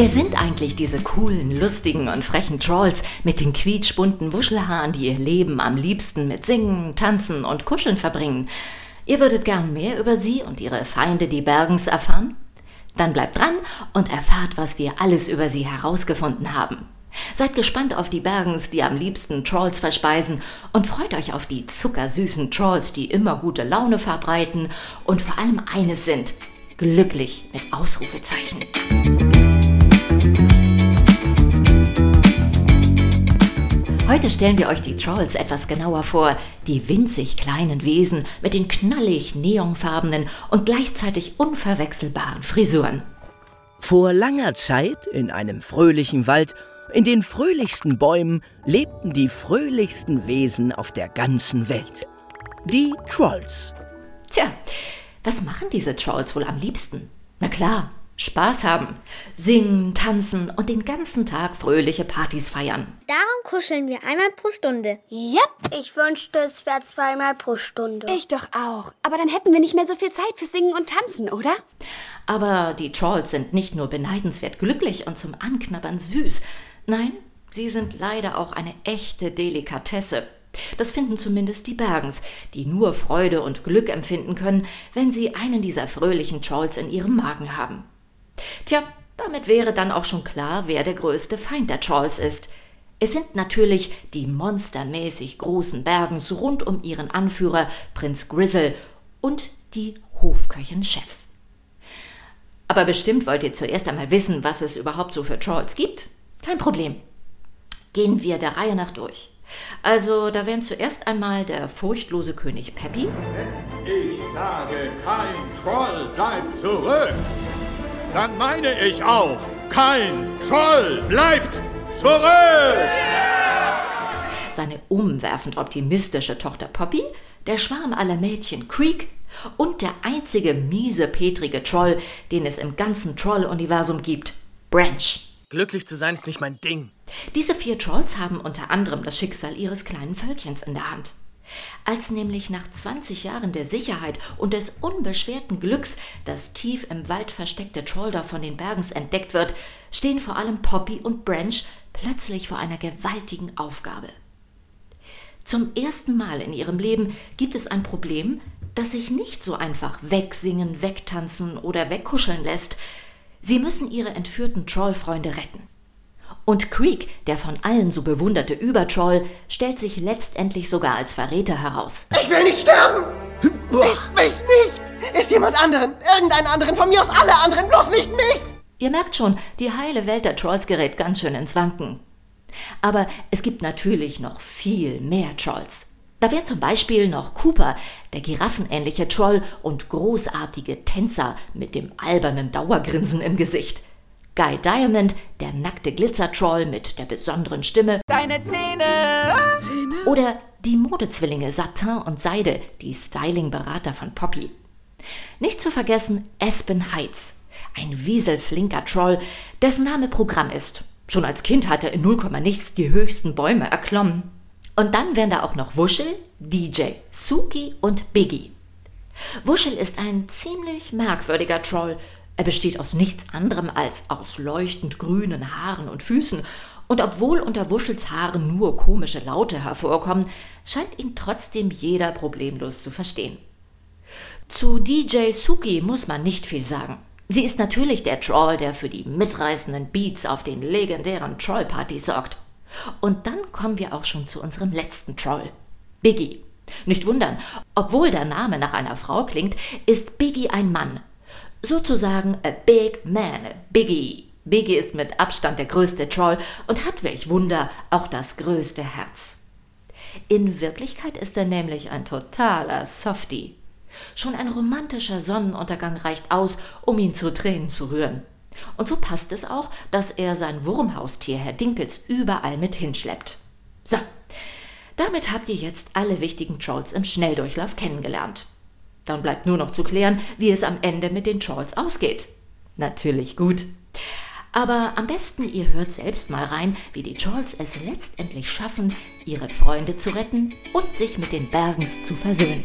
Wer sind eigentlich diese coolen, lustigen und frechen Trolls mit den quietschbunten Wuschelhaaren, die ihr Leben am liebsten mit Singen, Tanzen und Kuscheln verbringen? Ihr würdet gern mehr über sie und ihre Feinde, die Bergens, erfahren? Dann bleibt dran und erfahrt, was wir alles über sie herausgefunden haben. Seid gespannt auf die Bergens, die am liebsten Trolls verspeisen und freut euch auf die zuckersüßen Trolls, die immer gute Laune verbreiten und vor allem eines sind, glücklich mit Ausrufezeichen. Heute stellen wir euch die Trolls etwas genauer vor, die winzig kleinen Wesen mit den knallig neonfarbenen und gleichzeitig unverwechselbaren Frisuren. Vor langer Zeit in einem fröhlichen Wald, in den fröhlichsten Bäumen lebten die fröhlichsten Wesen auf der ganzen Welt. Die Trolls. Tja, was machen diese Trolls wohl am liebsten? Na klar, Spaß haben, singen, tanzen und den ganzen Tag fröhliche Partys feiern. Darum kuscheln wir einmal pro Stunde. Yep. Ich wünschte, es wäre zweimal pro Stunde. Ich doch auch. Aber dann hätten wir nicht mehr so viel Zeit für Singen und Tanzen, oder? Aber die Trolls sind nicht nur beneidenswert glücklich und zum Anknabbern süß. Nein, sie sind leider auch eine echte Delikatesse. Das finden zumindest die Bergens, die nur Freude und Glück empfinden können, wenn sie einen dieser fröhlichen Trolls in ihrem Magen haben. Tja, damit wäre dann auch schon klar, wer der größte Feind der Trolls ist. Es sind natürlich die monstermäßig großen Bergens rund um ihren Anführer Prinz Grizzle und die Hofköchin Chef. Aber bestimmt wollt ihr zuerst einmal wissen, was es überhaupt so für Trolls gibt. Kein Problem. Gehen wir der Reihe nach durch. Also, da wären zuerst einmal der furchtlose König Peppy. Ich sage, kein Troll bleibt zurück dann meine ich auch, kein Troll bleibt zurück! Seine umwerfend optimistische Tochter Poppy, der Schwarm aller Mädchen Creek und der einzige miese, petrige Troll, den es im ganzen Troll-Universum gibt, Branch. Glücklich zu sein ist nicht mein Ding. Diese vier Trolls haben unter anderem das Schicksal ihres kleinen Völkchens in der Hand. Als nämlich nach 20 Jahren der Sicherheit und des unbeschwerten Glücks das tief im Wald versteckte Trollder von den Bergens entdeckt wird, stehen vor allem Poppy und Branch plötzlich vor einer gewaltigen Aufgabe. Zum ersten Mal in ihrem Leben gibt es ein Problem, das sich nicht so einfach wegsingen, wegtanzen oder wegkuscheln lässt. Sie müssen ihre entführten Trollfreunde retten. Und Creek, der von allen so bewunderte Übertroll, stellt sich letztendlich sogar als Verräter heraus. Ich will nicht sterben! Ist mich nicht! Ist jemand anderen, irgendeinen anderen, von mir aus alle anderen, bloß nicht mich! Ihr merkt schon, die heile Welt der Trolls gerät ganz schön ins Wanken. Aber es gibt natürlich noch viel mehr Trolls. Da wären zum Beispiel noch Cooper, der giraffenähnliche Troll und großartige Tänzer mit dem albernen Dauergrinsen im Gesicht. Guy Diamond, der nackte Glitzertroll mit der besonderen Stimme. Deine Zähne! Zähne? Oder die Modezwillinge Satin und Seide, die Stylingberater von Poppy. Nicht zu vergessen Aspen Heights, ein wieselflinker Troll, dessen Name Programm ist. Schon als Kind hat er in 0, nichts die höchsten Bäume erklommen. Und dann wären da auch noch Wuschel, DJ, Suki und Biggie. Wuschel ist ein ziemlich merkwürdiger Troll, er besteht aus nichts anderem als aus leuchtend grünen Haaren und Füßen, und obwohl unter Wuschels Haaren nur komische Laute hervorkommen, scheint ihn trotzdem jeder problemlos zu verstehen. Zu DJ Suki muss man nicht viel sagen. Sie ist natürlich der Troll, der für die mitreißenden Beats auf den legendären Trollpartys sorgt. Und dann kommen wir auch schon zu unserem letzten Troll, Biggie. Nicht wundern, obwohl der Name nach einer Frau klingt, ist Biggie ein Mann, Sozusagen a big man, a biggie. Biggie ist mit Abstand der größte Troll und hat, welch Wunder, auch das größte Herz. In Wirklichkeit ist er nämlich ein totaler Softie. Schon ein romantischer Sonnenuntergang reicht aus, um ihn zu Tränen zu rühren. Und so passt es auch, dass er sein Wurmhaustier, Herr Dinkels, überall mit hinschleppt. So, damit habt ihr jetzt alle wichtigen Trolls im Schnelldurchlauf kennengelernt. Dann bleibt nur noch zu klären, wie es am Ende mit den Trolls ausgeht. Natürlich gut. Aber am besten ihr hört selbst mal rein, wie die Trolls es letztendlich schaffen, ihre Freunde zu retten und sich mit den Bergens zu versöhnen.